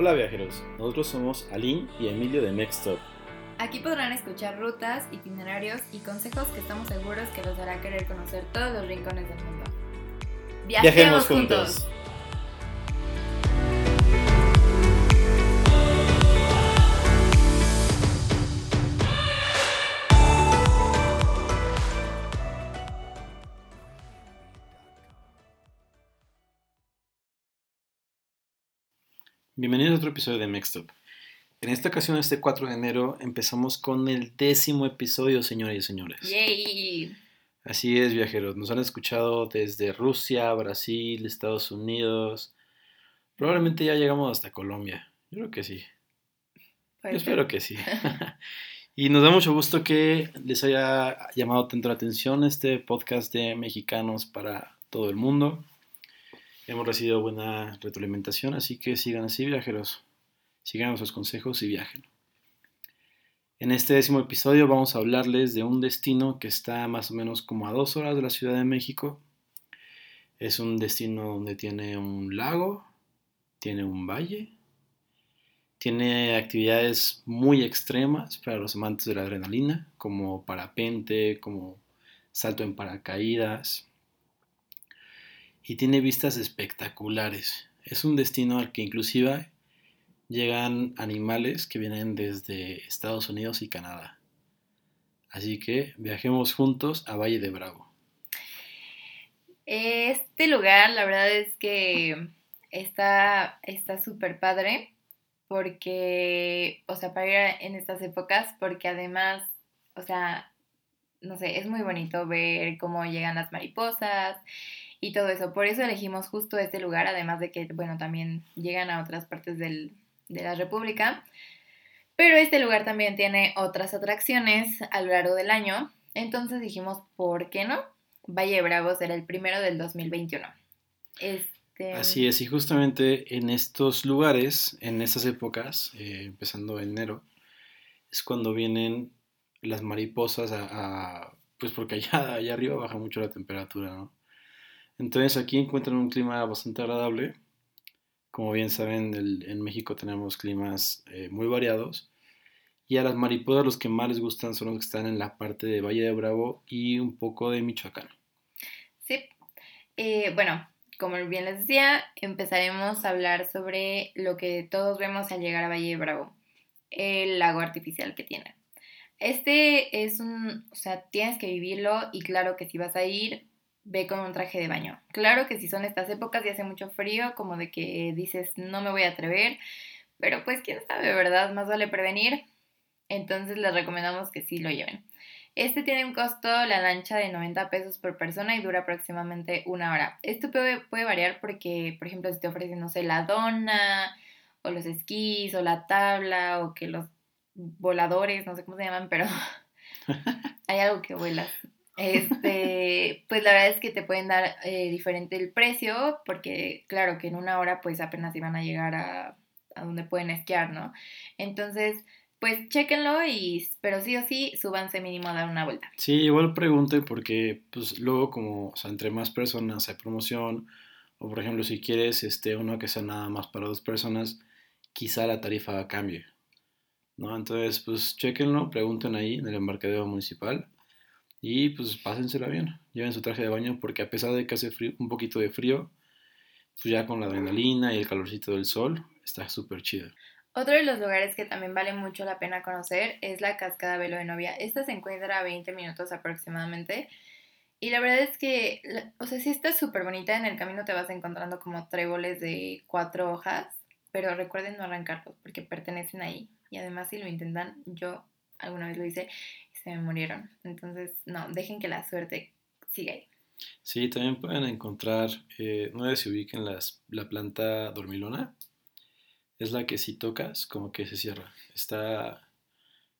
Hola viajeros, nosotros somos Aline y Emilio de Mextop. Aquí podrán escuchar rutas, itinerarios y consejos que estamos seguros que los hará querer conocer todos los rincones del mundo. Viajemos, juntos. Bienvenidos a otro episodio de Mextop. En esta ocasión, este 4 de enero, empezamos con el décimo episodio, señoras y señores. ¡Yay! Así es, viajeros. Nos han escuchado desde Rusia, Brasil, Estados Unidos. Probablemente ya llegamos hasta Colombia. Yo creo que sí. Yo espero que sí. y nos da mucho gusto que les haya llamado tanto la atención este podcast de mexicanos para todo el mundo. Hemos recibido buena retroalimentación, así que sigan así, viajeros. Sigan nuestros consejos y viajen. En este décimo episodio vamos a hablarles de un destino que está más o menos como a dos horas de la Ciudad de México. Es un destino donde tiene un lago, tiene un valle, tiene actividades muy extremas para los amantes de la adrenalina, como parapente, como salto en paracaídas, y tiene vistas espectaculares. Es un destino al que inclusive llegan animales que vienen desde Estados Unidos y Canadá. Así que viajemos juntos a Valle de Bravo. Este lugar, la verdad es que está súper padre porque, o sea, para ir en estas épocas, porque además, o sea, no sé, es muy bonito ver cómo llegan las mariposas y todo eso. Por eso elegimos justo este lugar, además de que, bueno, también llegan a otras partes del, de la República. Pero este lugar también tiene otras atracciones a lo largo del año. Entonces dijimos, ¿por qué no? Valle Bravo será el primero del 2021. Este... Así es, y justamente en estos lugares, en estas épocas, eh, empezando enero, es cuando vienen las mariposas a, a, pues porque allá, allá arriba baja mucho la temperatura, ¿no? Entonces aquí encuentran un clima bastante agradable. Como bien saben, en México tenemos climas eh, muy variados. Y a las mariposas los que más les gustan son los que están en la parte de Valle de Bravo y un poco de Michoacán. Sí. Eh, bueno, como bien les decía, empezaremos a hablar sobre lo que todos vemos al llegar a Valle de Bravo, el lago artificial que tiene. Este es un, o sea, tienes que vivirlo y claro que si vas a ir, ve con un traje de baño. Claro que si son estas épocas y hace mucho frío, como de que dices no me voy a atrever, pero pues quién sabe, ¿verdad? Más vale prevenir. Entonces les recomendamos que sí lo lleven. Este tiene un costo, la lancha, de 90 pesos por persona y dura aproximadamente una hora. Esto puede, puede variar porque, por ejemplo, si te ofrecen, no sé, la dona, o los esquís, o la tabla, o que los voladores, no sé cómo se llaman, pero hay algo que vuela. Este, pues la verdad es que te pueden dar eh, diferente el precio, porque claro que en una hora pues apenas iban a llegar a, a donde pueden esquiar, ¿no? Entonces, pues chéquenlo y, pero sí o sí, súbanse mínimo a dar una vuelta. Sí, igual pregunten porque pues luego como, o sea, entre más personas hay promoción, o por ejemplo si quieres este, uno que sea nada más para dos personas, quizá la tarifa cambie, ¿no? Entonces, pues chéquenlo, pregunten ahí en el embarcadero municipal y pues pásensela bien, lleven su traje de baño porque a pesar de que hace un poquito de frío, pues ya con la adrenalina y el calorcito del sol, está súper chido. Otro de los lugares que también vale mucho la pena conocer es la cascada Velo de Novia. Esta se encuentra a 20 minutos aproximadamente. Y la verdad es que, o sea, sí está súper bonita. En el camino te vas encontrando como tréboles de cuatro hojas. Pero recuerden no arrancarlos porque pertenecen ahí. Y además si lo intentan, yo alguna vez lo hice, se me murieron. Entonces, no, dejen que la suerte siga ahí. Sí, también pueden encontrar, eh, no sé si ubiquen las, la planta dormilona. Es la que si tocas, como que se cierra. Está,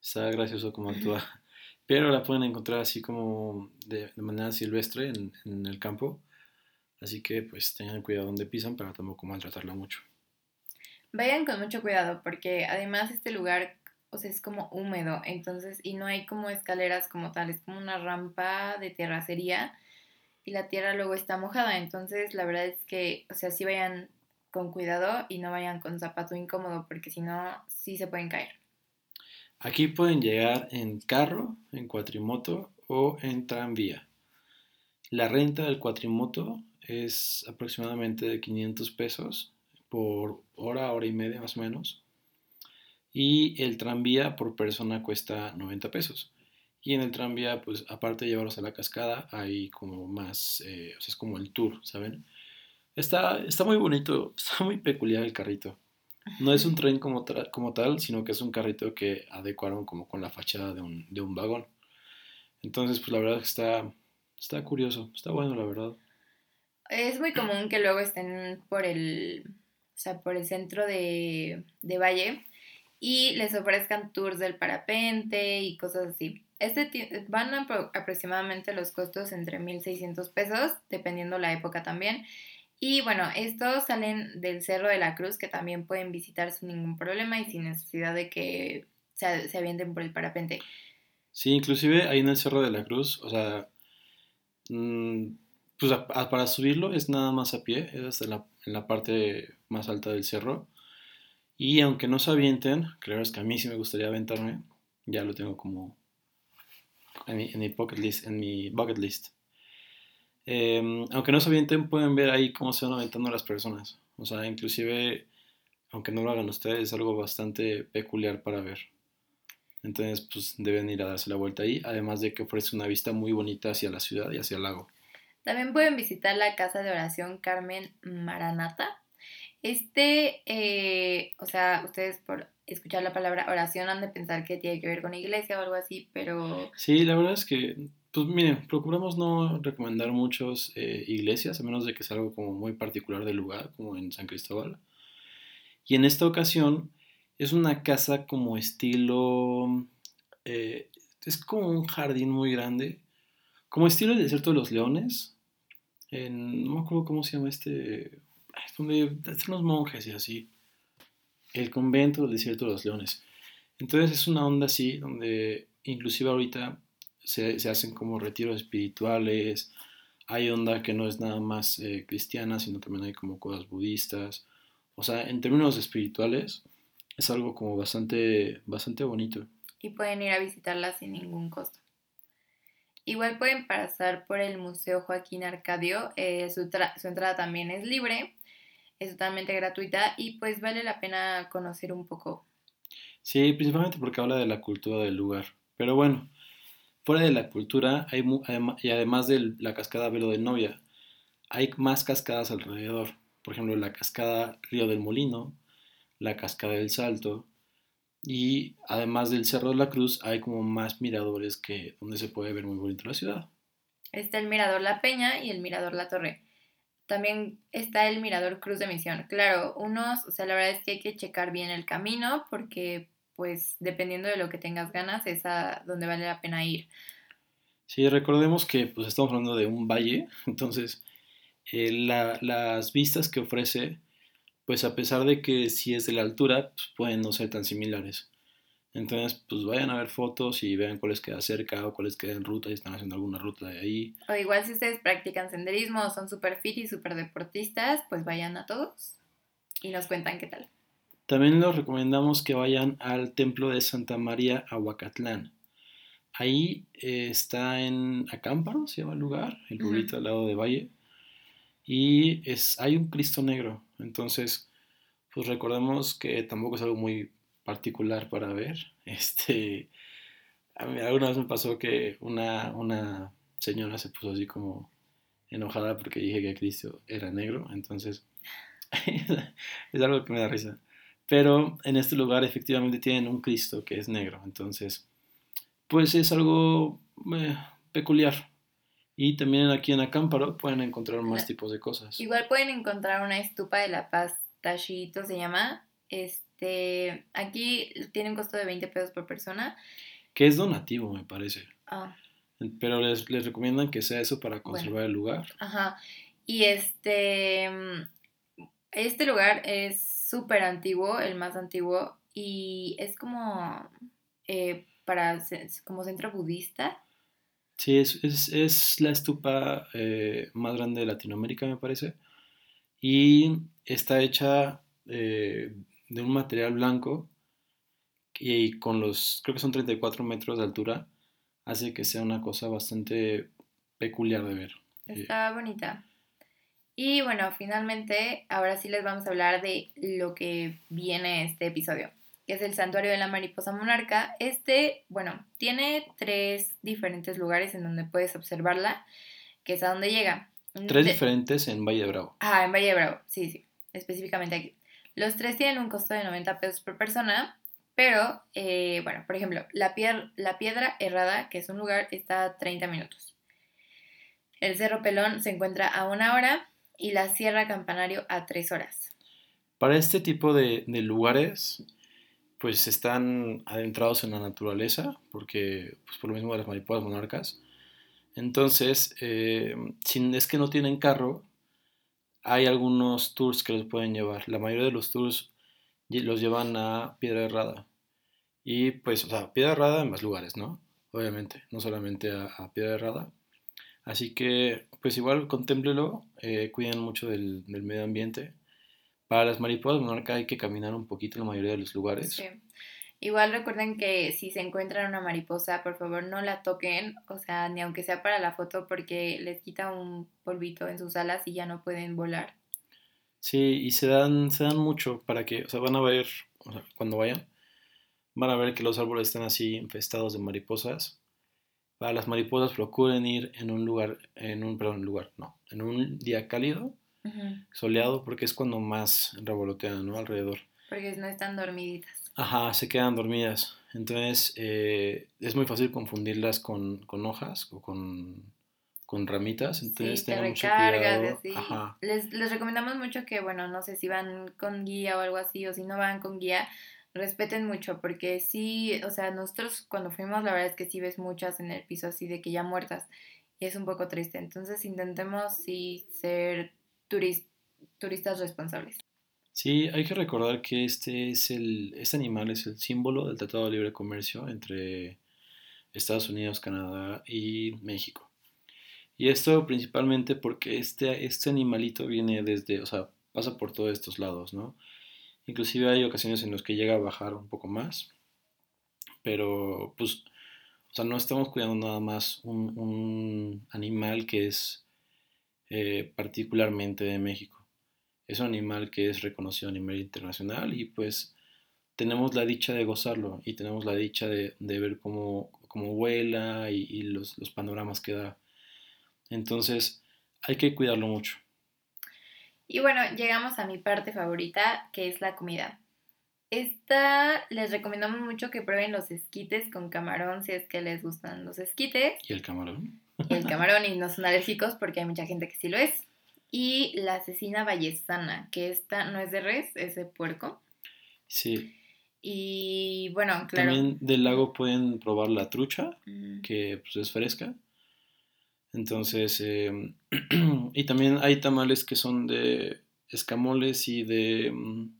está gracioso como actúa. Pero la pueden encontrar así como de, manera silvestre en, en, el campo. Así que pues tengan cuidado donde pisan para tampoco maltratarla mucho. Vayan con mucho cuidado porque además este lugar o sea, es como húmedo, entonces, y no hay como escaleras como tal, es como una rampa de terracería y la tierra luego está mojada, entonces la verdad es que, o sea, sí vayan con cuidado y no vayan con zapato incómodo porque si no, sí se pueden caer. Aquí pueden llegar en carro, en cuatrimoto o en tranvía. La renta del cuatrimoto es aproximadamente de 500 pesos por hora, hora y media más o menos. Y el tranvía por persona cuesta 90 pesos. Y en el tranvía, pues aparte de llevarlos a la cascada, hay como más, eh, o sea, es como el tour, ¿saben? Está, está muy bonito, está muy peculiar el carrito. No es un tren como, como tal, sino que es un carrito que adecuaron como con la fachada de un, de un vagón. Entonces, pues la verdad es que está, está curioso, está bueno, la verdad. Es muy común que luego estén por el, o sea, por el centro de, de Valle y les ofrezcan tours del parapente y cosas así. Este van aproximadamente los costos entre 1.600 pesos, dependiendo la época también. Y bueno, estos salen del Cerro de la Cruz, que también pueden visitar sin ningún problema y sin necesidad de que se, se avienten por el parapente. Sí, inclusive ahí en el Cerro de la Cruz, o sea, mm, pues para subirlo es nada más a pie, es hasta la, en la parte más alta del cerro. Y aunque no se avienten, creo que a mí sí me gustaría aventarme, ya lo tengo como en mi, bucket list. En mi bucket list. Em, aunque no se avienten, pueden ver ahí cómo se van aventando las personas. O sea, inclusive, aunque no lo hagan ustedes, es algo bastante peculiar para ver. Entonces, pues deben ir a darse la vuelta ahí, además de que ofrece una vista muy bonita hacia la ciudad y hacia el lago. También pueden visitar la casa de oración Carmen Maranata. Este, eh, o sea, ustedes por escuchar la palabra oración han de pensar que tiene que ver con iglesia o algo así, pero... Sí, la verdad es que pues miren, procuramos no recomendar muchas eh, iglesias, a menos de que sea algo como muy particular del lugar, como en San Cristóbal. Y en esta ocasión es una casa como estilo... Eh, es como un jardín muy grande, como estilo el desierto de los leones. no me acuerdo cómo se llama este... Donde están los monjes y así. El convento del desierto de los leones. Entonces es una onda así, donde inclusive ahorita se, hacen como retiros espirituales, hay onda que no es nada más eh, cristiana, sino también hay como cosas budistas. O sea, en términos espirituales, es algo como bastante, bastante bonito. Y pueden ir a visitarla sin ningún costo. Igual pueden pasar por el Museo Joaquín Arcadio, eh, su, su, entrada también es libre, es totalmente gratuita y pues vale la pena conocer un poco. Sí, principalmente porque habla de la cultura del lugar. Pero bueno, Fuera de la cultura, hay, y además de la cascada Velo de Novia, hay más cascadas alrededor. Por ejemplo, la cascada Río del Molino, la cascada del Salto, y además del Cerro de la Cruz, hay como más miradores que donde se puede ver muy bonito la ciudad. Está el Mirador La Peña y el Mirador La Torre. También está el Mirador Cruz de Misión. Claro, unos, o sea, la verdad es que hay que checar bien el camino porque pues dependiendo de lo que tengas ganas, es a donde vale la pena ir. Sí, recordemos que pues estamos hablando de un valle, entonces eh, las vistas que ofrece, pues a pesar de que si es de la altura, pues pueden no ser tan similares. Entonces, pues vayan a ver fotos y vean cuáles quedan cerca o cuáles quedan en ruta y están haciendo alguna ruta de ahí. O igual si ustedes practican senderismo o son super fit y super deportistas, pues vayan a todos y nos cuentan qué tal. También les recomendamos que vayan al templo de Santa María Aguacatlán. Ahí eh, está en Acámparo, se llama el lugar, el pueblito al lado de Valle. Y es, hay un Cristo negro. Entonces, pues recordemos que tampoco es algo muy particular para ver. Este, a mí alguna vez me pasó que una, una señora se puso así como enojada porque dije que Cristo era negro. Entonces, es algo que me da risa. Pero en este lugar efectivamente tienen un Cristo que es negro. Entonces, pues es algo eh, peculiar. Y también aquí en Acámparo pueden encontrar más tipos de cosas. Igual pueden encontrar una estupa de la paz, Tashito se llama. Este, aquí tiene un costo de 20 pesos por persona. Que es donativo, me parece. Ah. Pero les, les, recomiendan que sea eso para conservar el lugar. Ajá. Y este, este lugar es súper antiguo, el más antiguo, y es como eh, para como centro budista. Sí, es, es, la estupa eh, más grande de Latinoamérica, me parece. y está hecha eh, de un material blanco y con los, creo que son 34 metros de altura, hace que sea una cosa bastante peculiar de ver. Está bonita. Y bueno, finalmente, ahora sí les vamos a hablar de lo que viene este episodio, que es el santuario de la mariposa monarca. Este, bueno, tiene tres diferentes lugares en donde puedes observarla, que es a donde llega. Tres diferentes en Valle de Bravo. Ah, en Valle de Bravo, sí, sí, específicamente aquí. Los tres tienen un costo de 90 pesos por persona, pero, eh, bueno, por ejemplo, la, Piedra Errada, que es un lugar, está a 30 minutos. El Cerro Pelón se encuentra a una hora y la Sierra Campanario a tres horas. Para este tipo de, lugares, pues están adentrados en la naturaleza, porque pues por lo mismo de las mariposas monarcas. Entonces, eh, es que no tienen carro, hay algunos tours que los pueden llevar. La mayoría de los tours los llevan a Piedra Errada. Y pues, o sea, Piedra Errada en más lugares, ¿no? Obviamente, no solamente a, Piedra Errada. Así que, pues igual contémplelo, eh, cuiden mucho del, medio ambiente. Para las mariposas monarca hay que caminar un poquito en la mayoría de los lugares. Sí. Igual recuerden que si se encuentran una mariposa, por favor no la toquen, o sea, ni aunque sea para la foto, porque les quita un polvito en sus alas y ya no pueden volar. Sí, y se dan, se dan mucho para que, o sea, van a ver, o sea, cuando vayan, van a ver que los árboles están así infestados de mariposas para las mariposas procuren ir en un lugar, en un, perdón, lugar, no, en un día cálido, soleado, porque es cuando más revolotean, ¿no? Alrededor. Porque no están dormiditas. Ajá, se quedan dormidas. Entonces, eh, es muy fácil confundirlas con, hojas o con, con ramitas. Entonces, sí, te mucho cuidado. Les, les recomendamos mucho que, bueno, no sé si van con guía o algo así, o si no van con guía, respeten mucho, porque sí, o sea, nosotros cuando fuimos, la verdad es que sí ves muchas en el piso así de que ya muertas, y es un poco triste. Entonces intentemos sí ser turistas responsables. Sí, hay que recordar que este es el, este animal es el símbolo del Tratado de Libre Comercio entre Estados Unidos, Canadá y México. Y esto principalmente porque este, este animalito viene desde, o sea, pasa por todos estos lados, ¿no? Inclusive hay ocasiones en las que llega a bajar un poco más. Pero pues, o sea, no estamos cuidando nada más un, animal que es eh, particularmente de México. Es un animal que es reconocido a nivel internacional y pues tenemos la dicha de gozarlo y tenemos la dicha de, ver cómo, cómo vuela y, los, los panoramas que da. Entonces hay que cuidarlo mucho. Y bueno, llegamos a mi parte favorita, que es la comida. Esta les recomendamos mucho que prueben los esquites con camarón si es que les gustan los esquites. ¿Y el camarón? Y el camarón y no son alérgicos porque hay mucha gente que sí lo es. Y la cecina vallesana, que esta no es de res, es de puerco. Sí. Y bueno, claro. También del lago pueden probar la trucha, mm. que pues, es fresca. Entonces, em, y también hay tamales que son de escamoles y de... Mm,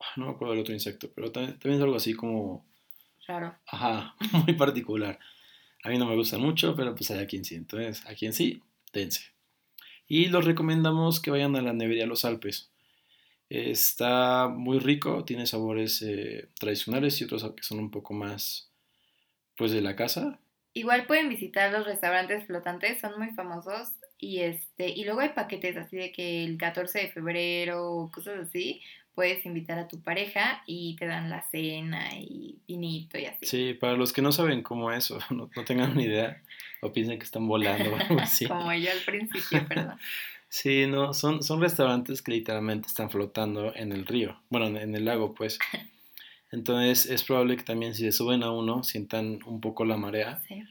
ah, no me acuerdo del otro insecto, pero también, es algo así como... Raro. Ajá, muy particular. A mí no me gusta mucho, pero pues hay a quien sí. Entonces, a quien sí, dense. Y los recomendamos que vayan a la nevería Los Alpes. Está muy rico, tiene sabores eh, tradicionales y otros que son un poco más, pues, de la casa. Igual pueden visitar los restaurantes flotantes, son muy famosos. Y este, y luego hay paquetes así de que el 14 de febrero cosas así, puedes invitar a tu pareja y te dan la cena y vinito y así. Sí, para los que no saben cómo es o no, tengan ni idea o piensan que están volando o algo así. Como yo al principio, perdón. Sí, no, son, son restaurantes que literalmente están flotando en el río, bueno, en el lago, pues. Entonces es probable que también si se suben a uno sientan un poco la marea. Sí.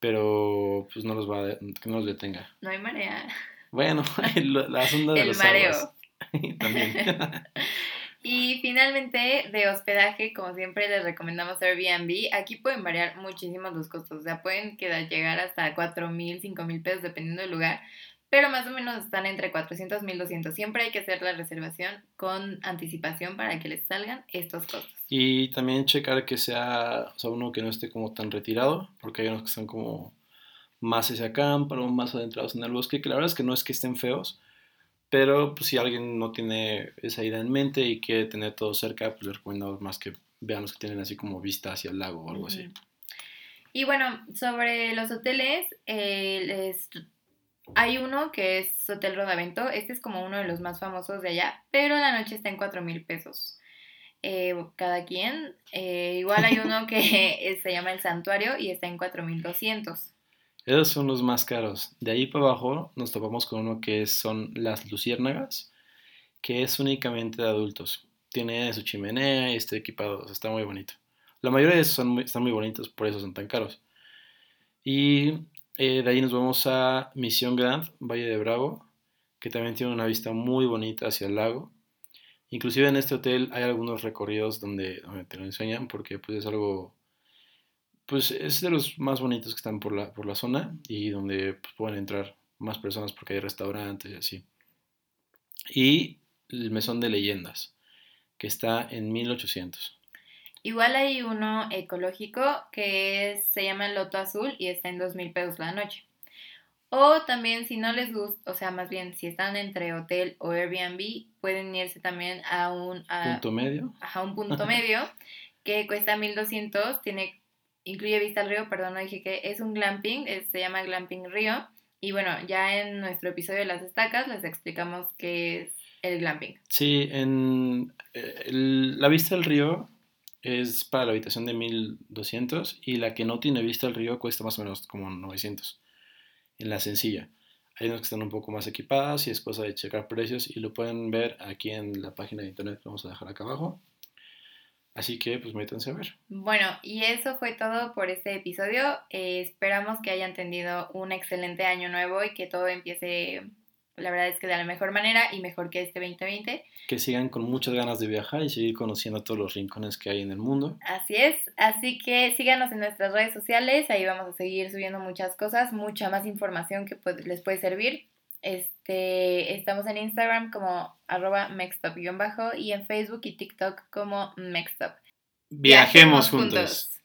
Pero pues no los va a, que no los detenga. No hay marea. Bueno, la onda de El mareo. también. Y finalmente, de hospedaje, como siempre les recomendamos Airbnb. Aquí pueden variar muchísimo los costos. O sea, pueden llegar hasta 4 mil, 5 mil pesos dependiendo del lugar pero más o menos están entre 400 y 1200. Siempre hay que hacer la reservación con anticipación para que les salgan estos costos. Y también checar que sea, o sea, uno que no esté como tan retirado, porque hay unos que están como más hacia acá, pero más adentrados en el bosque, que la verdad es que no es que estén feos, Pero pues, si alguien no tiene esa idea en mente y quiere tener todo cerca, pues les recomiendo más que vean los que tienen así como vista hacia el lago o algo así. Y bueno, sobre los hoteles, eh, hay uno que es Hotel Rodavento. Este es como uno de los más famosos de allá, pero la noche está en 4 mil pesos. Eh, cada quien. Eh, igual hay uno que se llama El Santuario y está en 4200. Esos son los más caros. De ahí para abajo nos topamos con uno que son las luciérnagas, que es únicamente de adultos. Tiene su chimenea y está equipado, está muy bonito. La mayoría de esos son están muy bonitos, por eso son tan caros. Y eh, de ahí nos vamos a Misión Grand, Valle de Bravo, que también tiene una vista muy bonita hacia el lago. Inclusive en este hotel hay algunos recorridos donde, te lo enseñan porque pues es algo, pues es de los más bonitos que están por la, por la zona y donde pues, pueden entrar más personas porque hay restaurantes y así. Y el Mesón de Leyendas, que está en 1800. Igual hay uno ecológico que se llama Loto Azul y está en 2 mil pesos la noche. O también si no les gusta, o sea, más bien si están entre hotel o Airbnb, pueden irse también a un punto medio. A un punto medio que cuesta 1200, tiene incluye vista al río, perdón, no dije que es un glamping, se llama Glamping Río. Y bueno, ya en nuestro episodio de las estacas les explicamos qué es el glamping. Sí, en eh, la vista al río es para la habitación de 1200 y la que no tiene vista al río cuesta más o menos como 900 en la sencilla. Hay unas que están un poco más equipadas y es cosa de checar precios y lo pueden ver aquí en la página de internet que vamos a dejar acá abajo. Así que pues métanse a ver. Bueno, y eso fue todo por este episodio. Eh, esperamos que hayan tenido un excelente año nuevo y que todo empiece la verdad es que de la mejor manera y mejor que este 2020. Que sigan con muchas ganas de viajar y seguir conociendo todos los rincones que hay en el mundo. Así es, así que síganos en nuestras redes sociales, ahí vamos a seguir subiendo muchas cosas, mucha más información que les puede servir. Este, estamos en Instagram como arroba mextop-bajo y en Facebook y TikTok como mextop. Viajemos, juntos.